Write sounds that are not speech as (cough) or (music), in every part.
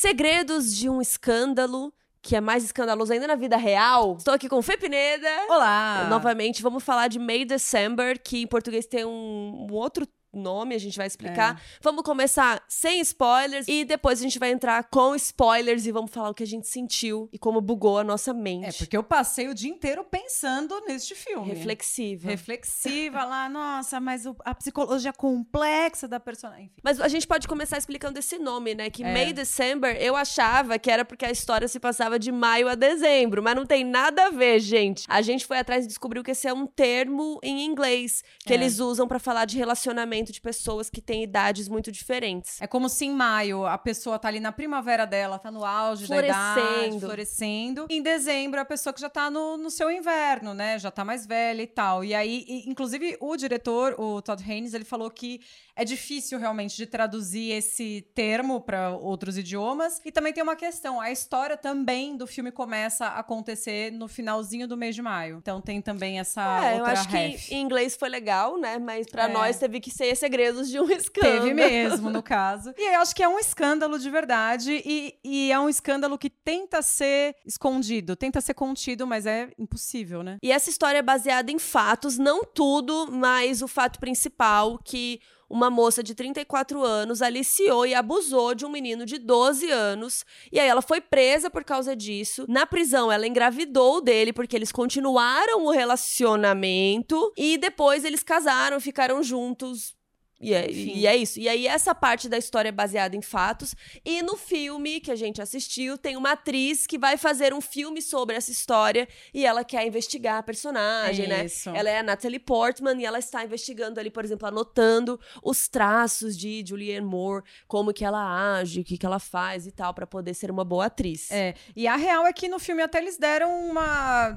Segredos de um escândalo que é mais escandaloso ainda na vida real. Estou aqui com Fê Pineda. Olá! Novamente, vamos falar de May December, que em português tem um, um outro nome, a gente vai explicar. É. Vamos começar sem spoilers e depois a gente vai entrar com spoilers e vamos falar o que a gente sentiu e como bugou a nossa mente. É, porque eu passei o dia inteiro pensando neste filme. Reflexiva. Reflexiva lá, (laughs) nossa, mas a psicologia complexa da personagem. Mas a gente pode começar explicando esse nome, né? Que é. May December eu achava que era porque a história se passava de maio a dezembro, mas não tem nada a ver, gente. A gente foi atrás e descobriu que esse é um termo em inglês que é. eles usam para falar de relacionamento de pessoas que têm idades muito diferentes. É como se em maio a pessoa tá ali na primavera dela, tá no auge da idade, florescendo. Em dezembro, a pessoa que já tá no, no seu inverno, né? Já tá mais velha e tal. E aí, e, inclusive, o diretor, o Todd Haynes, ele falou que é difícil realmente de traduzir esse termo para outros idiomas. E também tem uma questão: a história também do filme começa a acontecer no finalzinho do mês de maio. Então tem também essa é, outra eu acho ref. que em inglês foi legal, né? Mas para é. nós teve que ser segredos de um escândalo. Teve mesmo, no (laughs) caso. E eu acho que é um escândalo de verdade e, e é um escândalo que tenta ser escondido, tenta ser contido, mas é impossível, né? E essa história é baseada em fatos, não tudo, mas o fato principal que uma moça de 34 anos aliciou e abusou de um menino de 12 anos. E aí ela foi presa por causa disso. Na prisão, ela engravidou dele porque eles continuaram o relacionamento. E depois eles casaram, ficaram juntos e é, e é, isso. E aí, essa parte da história é baseada em fatos. E no filme que a gente assistiu, tem uma atriz que vai fazer um filme sobre essa história e ela quer investigar a personagem, é né? Isso. Ela é a Natalie Portman e ela está investigando ali, por exemplo, anotando os traços de Julianne Moore, como que ela age, o que, que ela faz e tal, para poder ser uma boa atriz. É. E a real é que no filme até eles deram uma.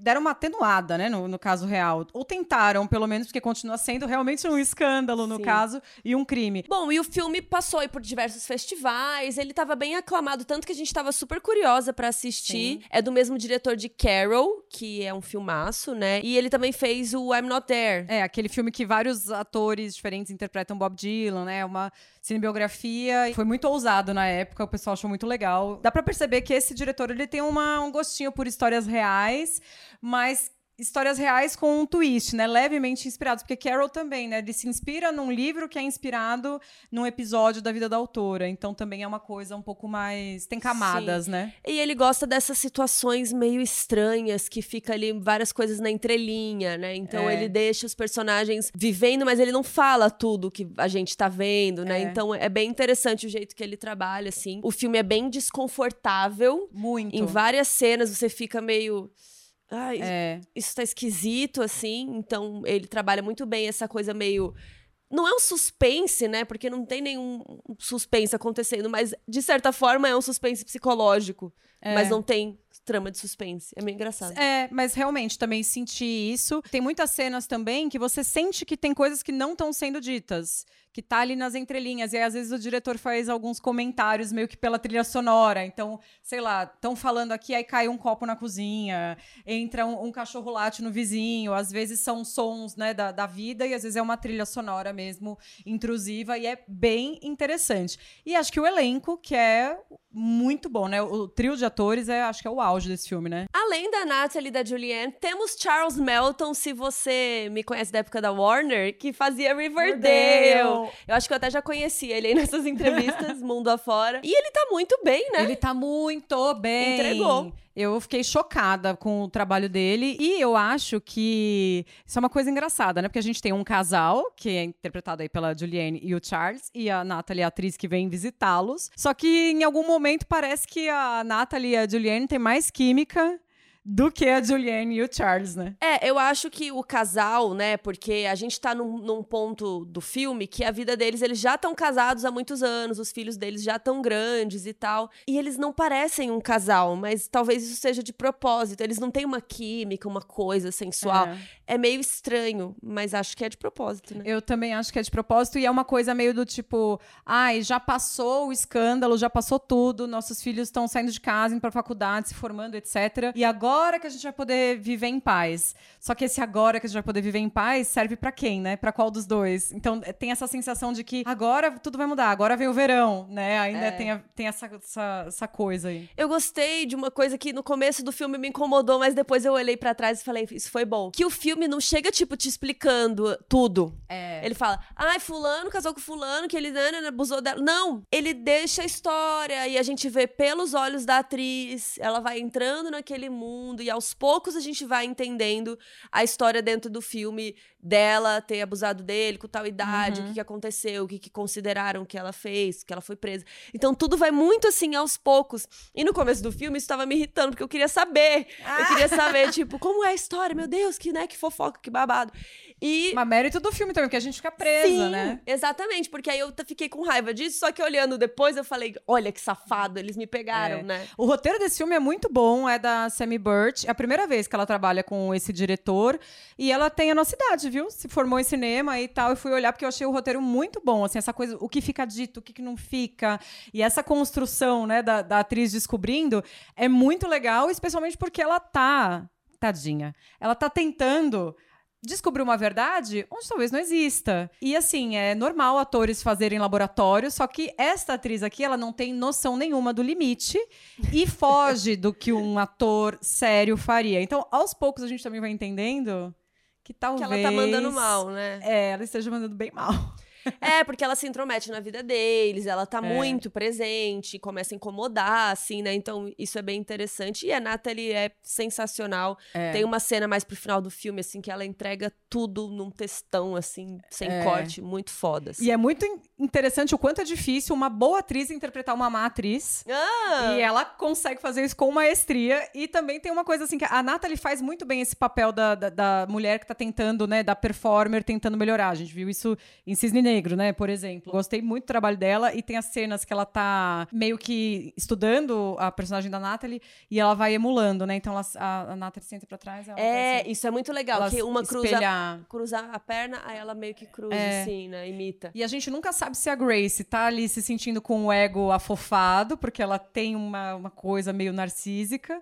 deram uma atenuada, né? No, no caso real. Ou tentaram, pelo menos, porque continua sendo realmente um escândalo no caso, e um crime. Bom, e o filme passou aí por diversos festivais, ele tava bem aclamado, tanto que a gente tava super curiosa para assistir. Sim. É do mesmo diretor de Carol, que é um filmaço, né? E ele também fez o I'm Not There. É, aquele filme que vários atores diferentes interpretam Bob Dylan, né? Uma cinebiografia. Foi muito ousado na época, o pessoal achou muito legal. Dá para perceber que esse diretor, ele tem uma, um gostinho por histórias reais, mas histórias reais com um twist, né? Levemente inspirados. Porque Carol também, né? Ele se inspira num livro que é inspirado num episódio da vida da autora. Então também é uma coisa um pouco mais. tem camadas, Sim. né? E ele gosta dessas situações meio estranhas que fica ali várias coisas na entrelinha, né? Então é. ele deixa os personagens vivendo, mas ele não fala tudo que a gente tá vendo, né? É. Então é bem interessante o jeito que ele trabalha, assim. O filme é bem desconfortável. Muito. Em várias cenas você fica meio ai, é. isso tá esquisito, assim. Então, ele trabalha muito bem essa coisa meio. Não é um suspense, né? Porque não tem nenhum suspense acontecendo, mas de certa forma é um suspense psicológico. É. Mas não tem trama de suspense. É meio engraçado. É, mas realmente também senti isso. Tem muitas cenas também que você sente que tem coisas que não estão sendo ditas que tá ali nas entrelinhas. E aí, às vezes, o diretor faz alguns comentários meio que pela trilha sonora. Então, sei lá, estão falando aqui, aí cai um copo na cozinha, entra um, um, cachorro late no vizinho. Às vezes são sons né, da, da vida, e às vezes é uma trilha sonora mesmo intrusiva, e é bem interessante. E acho que o elenco, que é muito bom, né? O trio de atores é, acho que é o auge desse filme, né? Além da Natalie e da Julianne, temos Charles Melton, se você me conhece da época da Warner, que fazia Riverdale. Eu acho que eu até já conheci ele aí nessas entrevistas, (laughs) mundo afora. E ele tá muito bem, né? Ele tá muito bem. Entregou. Eu fiquei chocada com o trabalho dele e eu acho que isso é uma coisa engraçada, né? Porque a gente tem um casal, que é interpretado aí pela Julianne e o Charles, e a Natalie, a atriz que vem visitá-los. Só que em algum momento parece que a Natalie e a Julianne têm mais química do que a Julianne e o Charles, né? É, eu acho que o casal, né? Porque a gente tá num, num ponto do filme que a vida deles, eles já estão casados há muitos anos, os filhos deles já estão grandes e tal. E eles não parecem um casal, mas talvez isso seja de propósito. Eles não têm uma química, uma coisa sensual. É, é meio estranho, mas acho que é de propósito, né? Eu também acho que é de propósito e é uma coisa meio do tipo, ai, já passou o escândalo, já passou tudo, nossos filhos estão saindo de casa, indo pra faculdade, se formando, etc. E agora agora que a gente vai poder viver em paz. Só que esse agora que a gente vai poder viver em paz serve para quem, né? Para qual dos dois? Então é, tem essa sensação de que agora tudo vai mudar, agora vem o verão, né? Ainda é. tem, a, tem essa, essa, essa, coisa aí. Eu gostei de uma coisa que no começo do filme me incomodou, mas depois eu olhei para trás e falei, isso foi bom. Que o filme não chega, tipo, te explicando tudo. É. Ele fala, ai, fulano casou com fulano, que ele né, né, né, abusou dela. Não, ele deixa a história e a gente vê pelos olhos da atriz, ela vai entrando naquele mundo e aos poucos a gente vai entendendo a história dentro do filme dela ter abusado dele com tal idade, uhum. o que, que aconteceu, o que, que consideraram que ela fez, que ela foi presa. Então tudo vai muito assim aos poucos. E no começo do filme isso estava me irritando, porque eu queria saber. Ah. Eu queria saber, (laughs) tipo, como é a história? Meu Deus, que, né, que fofoca, que babado. E... Mas mérito do filme também, porque a gente fica presa, Sim, né? Exatamente, porque aí eu fiquei com raiva disso, só que olhando depois eu falei, olha que safado, eles me pegaram, é. né? O roteiro desse filme é muito bom, é da Sammy Burt. É a primeira vez que ela trabalha com esse diretor. E ela tem a nossa idade, viu? Se formou em cinema e tal. Eu fui olhar porque eu achei o roteiro muito bom. Assim, essa coisa, o que fica dito, o que, que não fica. E essa construção, né, da, da atriz descobrindo é muito legal, especialmente porque ela tá. Tadinha. Ela tá tentando descobriu uma verdade onde talvez não exista. E assim, é normal atores fazerem laboratório, só que esta atriz aqui, ela não tem noção nenhuma do limite e (laughs) foge do que um ator sério faria. Então, aos poucos a gente também vai entendendo que talvez que ela tá mandando mal, né? É, ela esteja mandando bem mal. É, porque ela se intromete na vida deles, ela tá é. muito presente, começa a incomodar, assim, né? Então, isso é bem interessante. E a Natalie é sensacional. É. Tem uma cena mais pro final do filme, assim, que ela entrega tudo num textão, assim, sem é. corte, muito foda. Assim. E é muito interessante o quanto é difícil uma boa atriz interpretar uma má atriz. Ah. E ela consegue fazer isso com maestria. E também tem uma coisa assim, que a Natalie faz muito bem esse papel da, da, da mulher que tá tentando, né, da performer, tentando melhorar. A gente viu isso em Cisne Negro, né, por exemplo. Gostei muito do trabalho dela e tem as cenas que ela tá meio que estudando a personagem da Natalie e ela vai emulando, né? Então ela, a, a Natalie senta pra trás. é, assim, isso é muito legal, que uma cruza, cruza a perna, aí ela meio que cruza, é. assim, né? Imita. E a gente nunca sabe se a Grace tá ali se sentindo com o ego afofado, porque ela tem uma, uma coisa meio narcísica,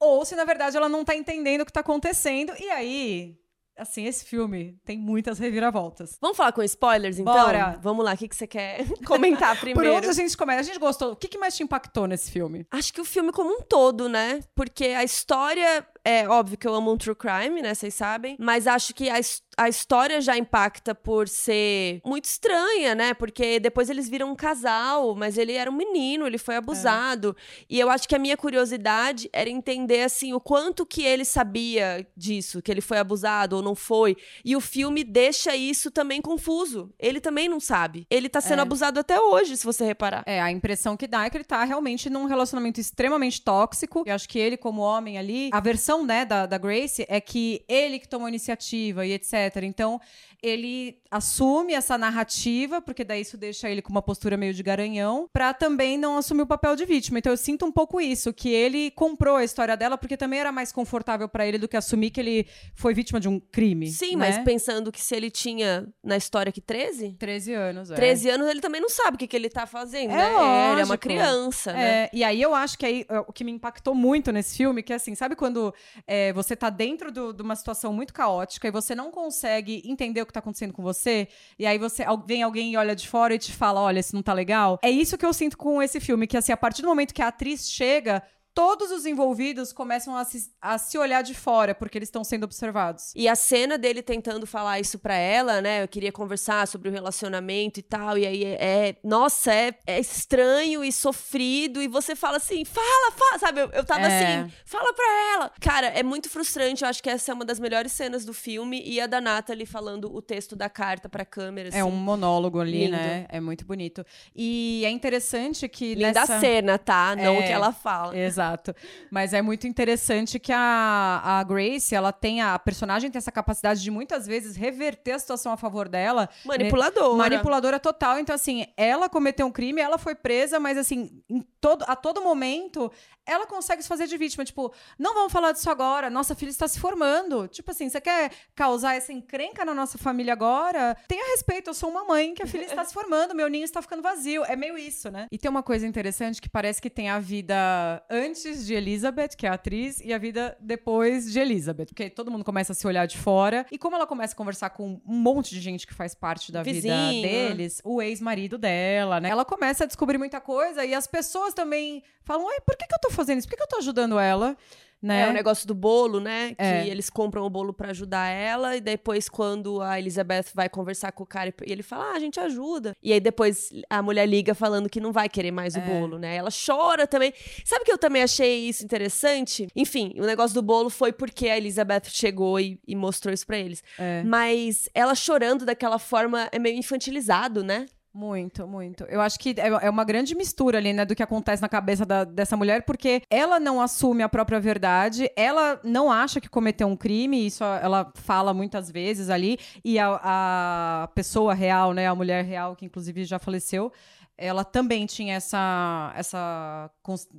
ou se na verdade ela não tá entendendo o que tá acontecendo, e aí assim, esse filme tem muitas reviravoltas. Vamos falar com spoilers, então? Bora. Vamos lá, o que, que você quer (laughs) comentar primeiro? Por onde a gente começa? A gente gostou. O que, que mais te impactou nesse filme? Acho que o filme como um todo, né? Porque a história é óbvio que eu amo um true crime, né? Vocês sabem. Mas acho que a, a história já impacta por ser muito estranha, né? Porque depois eles viram um casal, mas ele era um menino, ele foi abusado. É. E eu acho que a minha curiosidade era entender, assim, o quanto que ele sabia disso, que ele foi abusado ou não foi. E o filme deixa isso também confuso. Ele também não sabe. Ele tá sendo é. abusado até hoje, se você reparar. É, a impressão que dá é que ele tá realmente num relacionamento extremamente tóxico. Eu acho que ele, como homem ali, a versão né, da, da Grace é que ele que tomou a iniciativa e etc. Então, ele assume essa narrativa, porque daí isso deixa ele com uma postura meio de garanhão, para também não assumir o papel de vítima. Então eu sinto um pouco isso, que ele comprou a história dela porque também era mais confortável para ele do que assumir que ele foi vítima de um crime. Sim, né? mas pensando que se ele tinha na história que 13? 13 anos, é. 13 anos ele também não sabe o que, que ele tá fazendo, é né? Lógico. Ele é uma criança, né? é, né? E aí eu acho que aí, o que me impactou muito nesse filme, que é assim, sabe quando é, você tá dentro do, de uma situação muito caótica e você não consegue entender o que tá acontecendo com você, e aí você vem alguém e olha de fora e te fala: olha, isso não tá legal. É isso que eu sinto com esse filme, que assim, a partir do momento que a atriz chega, todos os envolvidos começam a se, a se olhar de fora, porque eles estão sendo observados. E a cena dele tentando falar isso pra ela, né? Eu queria conversar sobre o relacionamento e tal. E aí é. é nossa, é, é, estranho e sofrido. E você fala assim: fala, fala. Sabe? Eu, eu tava é. assim: fala pra ela. Cara, é muito frustrante. Eu acho que essa é uma das melhores cenas do filme. E a da Natalie falando o texto da carta pra câmera. Assim. É um monólogo ali, Lindo. né? É muito bonito. E é interessante que. Linda nessa... cena, tá? Não é, o que ela fala. Exato. Exato. Mas é muito interessante que a, a Grace, ela tem a personagem tem essa capacidade de muitas vezes reverter a situação a favor dela. Manipuladora. Manipuladora total. Então, assim, ela cometeu um crime, ela foi presa, mas assim, em todo, a todo momento, ela consegue se fazer de vítima. Tipo, não vamos falar disso agora, nossa filha está se formando. Tipo assim, você quer causar essa encrenca na nossa família agora? Tenha respeito, eu sou uma mãe que a filha está se formando, meu ninho está ficando vazio. É meio isso, né? E tem uma coisa interessante que parece que tem a vida antes antes de Elizabeth, que é a atriz, e a vida depois de Elizabeth. Porque todo mundo começa a se olhar de fora. E como ela começa a conversar com um monte de gente que faz parte da vida deles, o ex-marido dela, né? Ela começa a descobrir muita coisa e as pessoas também falam: Ai, por que, que eu tô fazendo isso? Por que, que eu tô ajudando ela? Né? É o negócio do bolo, né? Que É. eles compram o bolo pra ajudar ela, e depois, quando a Elizabeth vai conversar com o cara, e ele fala: Ah, a gente ajuda. E aí depois a mulher liga falando que não vai querer mais É. o bolo, né? Ela chora também. Sabe que eu também achei isso interessante? Enfim, o negócio do bolo foi porque a Elizabeth chegou e, e mostrou isso pra eles. É. Mas ela chorando daquela forma é meio infantilizado, né? Muito, muito. Eu acho que é é uma grande mistura ali, né, do que acontece na cabeça da- dessa mulher, porque ela não assume a própria verdade, ela não acha que cometeu um crime, isso ela fala muitas vezes ali, e a, a pessoa real, né, a mulher real, que inclusive já faleceu, ela também tinha essa essa,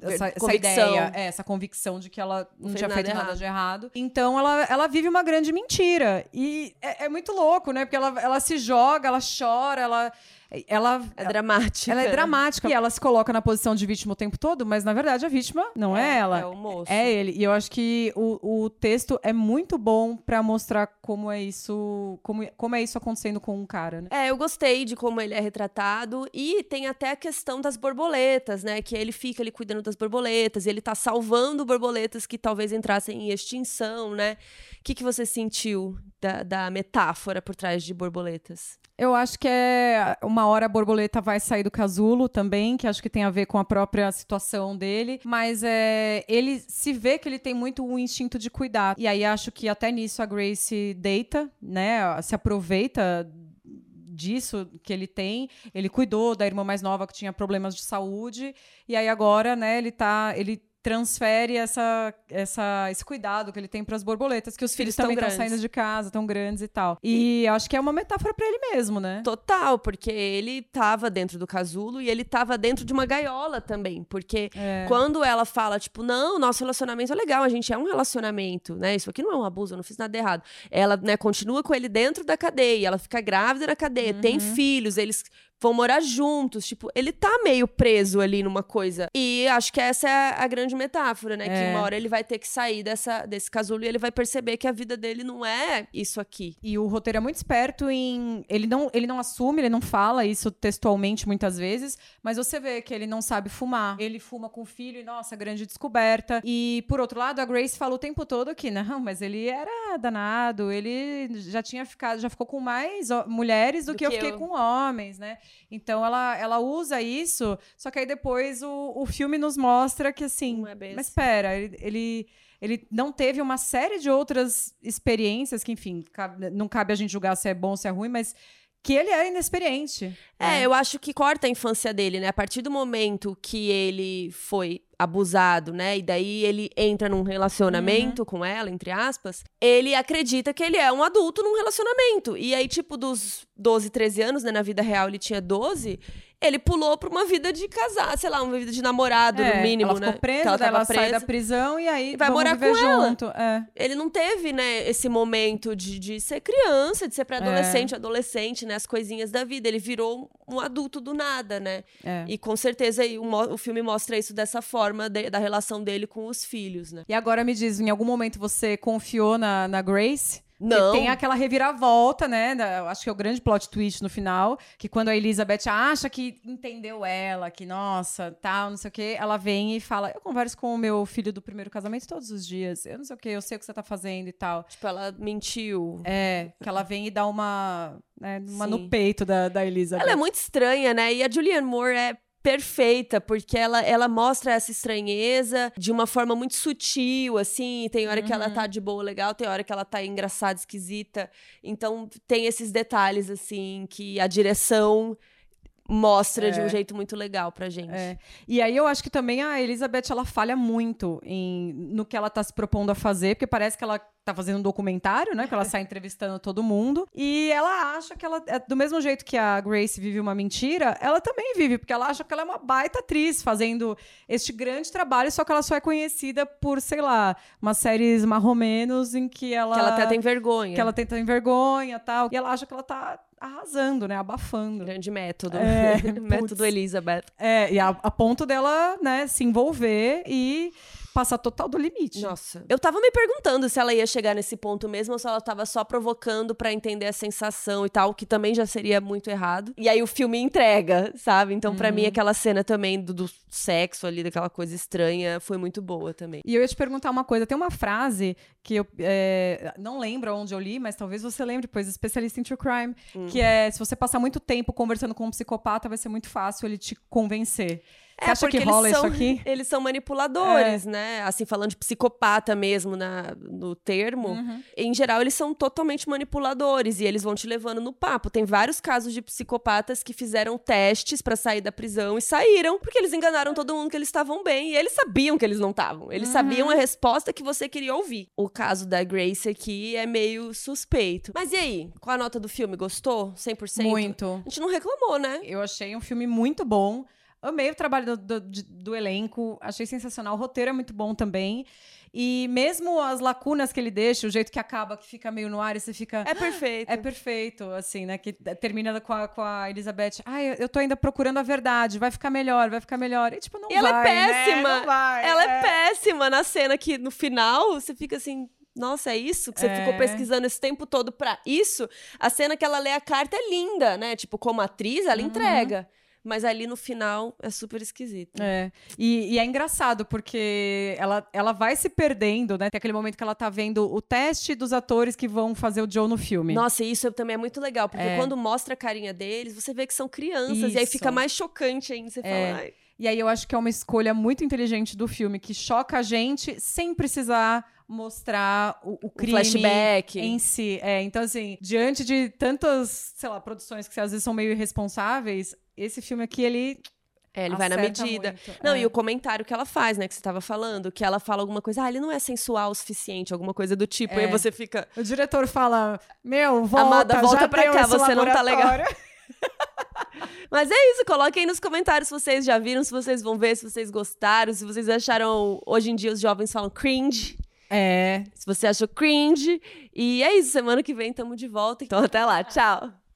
essa, essa ideia, é, essa convicção de que ela não, fez tinha nada feito nada errado. de errado. Então ela, ela vive uma grande mentira. E é, é muito louco, né? Porque ela, ela se joga, ela chora, ela. Ela, É dramática. ela é dramática. E ela se coloca na posição de vítima o tempo todo, mas na verdade a vítima não é, ela. É o moço. É ele. E eu acho que o, o texto é muito bom pra mostrar como é isso. Como, como é isso acontecendo com um cara, né? É, eu gostei de como ele é retratado. E tem até a questão das borboletas, né? Que ele fica ali cuidando das borboletas. E ele tá salvando borboletas que talvez entrassem em extinção, né? O que, que você sentiu da, da metáfora por trás de borboletas? Eu acho que é uma hora a borboleta vai sair do casulo também, que acho que tem a ver com a própria situação dele, mas é, ele se vê que ele tem muito o instinto de cuidar. E aí acho que até nisso a Grace deita, né? Se aproveita disso que ele tem. Ele cuidou da irmã mais nova que tinha problemas de saúde e aí agora, né, ele tá, ele transfere essa, essa, esse cuidado que ele tem para as borboletas, que os filhos, filhos também estão saindo de casa, tão grandes e tal. E acho que é uma metáfora para ele mesmo, né? Total, porque ele tava dentro do casulo e ele tava dentro de uma gaiola também. Porque É. quando ela fala, tipo, não, nosso relacionamento é legal, a gente é um relacionamento, né? Isso aqui não é um abuso, eu não fiz nada errado. Ela, né, continua com ele dentro da cadeia, ela fica grávida na cadeia, Uhum. tem filhos, eles vão morar juntos, tipo, ele tá meio preso ali numa coisa. E acho que essa é a grande metáfora, né? Que É. uma hora ele vai ter que sair dessa, desse casulo e ele vai perceber que a vida dele não é isso aqui. E o roteiro é muito esperto em. Ele não, ele não assume, ele não fala isso textualmente muitas vezes, mas você vê que ele não sabe fumar. Ele fuma com o filho e, nossa, grande descoberta. E, por outro lado, a Grace fala o tempo todo que, não, mas ele era danado, ele já tinha ficado, já ficou com mais mulheres do, Do que, eu que fiquei eu. com homens, né? Então ela, ela usa isso, só que aí depois o, o filme nos mostra que, assim, Não é bem mas assim. espera, ele, ele ele não teve uma série de outras experiências que, enfim, cabe- não cabe a gente julgar se é bom ou se é ruim, mas que ele é inexperiente. É, eu acho que corta a infância dele, né? A partir do momento que ele foi abusado, né? E daí ele entra num relacionamento com ela, entre aspas, ele acredita que ele é um adulto num relacionamento. E aí, tipo, dos 12, 13 anos, né? Na vida real ele tinha 12. Ele pulou pra uma vida de casar, sei lá, uma vida de namorado, É, no mínimo, ela né? ficou presa, ela ela sai da presa. prisão e aí vai morar com ela. junto. É. Ele não teve, né, esse momento de, de ser criança, de ser É. pré-adolescente, adolescente, né? As coisinhas da vida. Ele virou um adulto do nada, né? É. E com certeza aí, o, mo- o filme mostra isso dessa forma, de- da relação dele com os filhos, né? E agora me diz, em algum momento você confiou na, na Grace? Não. Tem aquela reviravolta, né? da- acho que é o grande plot twist no final, que quando a Elizabeth acha que entendeu ela, que nossa, tal, não sei o quê, ela vem e fala: Eu converso com o meu filho do primeiro casamento todos os dias, eu não sei o quê, eu sei o que você tá fazendo e tal. Tipo, ela mentiu. É, que ela vem e dá uma, né, uma Sim. no peito da, da Elizabeth. Ela é muito estranha, né? E a Julianne Moore é perfeita, porque ela, ela mostra essa estranheza de uma forma muito sutil, assim. Tem hora que ela tá de boa, legal, tem hora que ela tá engraçada, esquisita. Então, tem esses detalhes, assim, que a direção mostra de um jeito muito legal pra gente. É. E aí eu acho que também a Elizabeth ela falha muito em, no que ela tá se propondo a fazer, porque parece que ela tá fazendo um documentário, né? Que ela sai (laughs) entrevistando todo mundo. E ela acha que ela. é, Do mesmo jeito que a Grace vive uma mentira, ela também vive, porque ela acha que ela é uma baita atriz fazendo este grande trabalho, só que ela só é conhecida por, sei lá, umas séries marromenos em que ela. Que ela até tem vergonha. que ela tenta em vergonha tal. E ela acha que ela tá arrasando, né? Abafando. Grande método. É, (laughs) método. Elizabeth. É, e a, a ponto dela, né, se envolver e passar total do limite. Nossa. Eu tava me perguntando se ela ia chegar nesse ponto mesmo ou se ela tava só provocando pra entender a sensação e tal, que também já seria muito errado. E aí o filme entrega, sabe? Então, pra mim, aquela cena também do, do sexo ali, daquela coisa estranha, foi muito boa também. E eu ia te perguntar uma coisa. Tem uma frase que eu é, não lembro onde eu li, mas talvez você lembre, pois especialista em true crime, que é se você passar muito tempo conversando com um psicopata, vai ser muito fácil ele te convencer. Você É, porque rola eles isso são, aqui? É. Eles são manipuladores, né? Assim, falando de psicopata mesmo na, no termo. Uhum. Em geral, eles são totalmente manipuladores e eles vão te levando no papo. Tem vários casos de psicopatas que fizeram testes pra sair da prisão e saíram porque eles enganaram todo mundo que eles estavam bem e eles sabiam que eles não estavam. Eles Uhum. sabiam a resposta que você queria ouvir. O caso da Grace aqui é meio suspeito. Mas e aí? Qual a nota do filme? Gostou? 100%? Muito. A gente não reclamou, né? Eu achei um filme muito bom. Amei o trabalho do, do- do elenco, achei sensacional. O roteiro é muito bom também. E mesmo as lacunas que ele deixa, o jeito que acaba, que fica meio no ar e você fica. É perfeito. É perfeito, assim, né? Que termina com a, com a Elizabeth. Ai, eu tô ainda procurando a verdade, vai ficar melhor, vai ficar melhor. E tipo, não E ela vai, é né? péssima. Não vai, Ela é. péssima na cena que no final você fica assim. Nossa, é isso que você É. ficou pesquisando esse tempo todo pra isso? A cena que ela lê a carta é linda, né? Tipo, como atriz, ela Uhum. entrega. Mas ali no final é super esquisito. É. E, e é engraçado, porque ela, ela vai se perdendo, né? Tem aquele momento que ela tá vendo o teste dos atores que vão fazer o Joe no filme. Nossa, e isso também é muito legal, porque É. quando mostra a carinha deles, você vê que são crianças, e aí Isso. fica mais chocante ainda. Você É. fala, ai, E aí eu acho que é uma escolha muito inteligente do filme, que choca a gente sem precisar mostrar o, o crime flashback. em si. É, então, assim, diante de tantas, sei lá, produções que às vezes são meio irresponsáveis, esse filme aqui, ele. É, ele vai na medida. muito. Não, É. e o comentário que ela faz, né, que você tava falando, que ela fala alguma coisa, ah, ele não é sensual o suficiente, alguma coisa do tipo, e aí É. você fica, O diretor fala: Meu, volta, Amada, volta pra cá, você não tá legal." (laughs) (laughs) Mas é isso, coloquem aí nos comentários se vocês já viram, se vocês vão ver, se vocês gostaram, se vocês acharam. Hoje em dia os jovens falam cringe. É. Se você achou cringe. E é isso, semana que vem tamo de volta. Então até lá, tchau.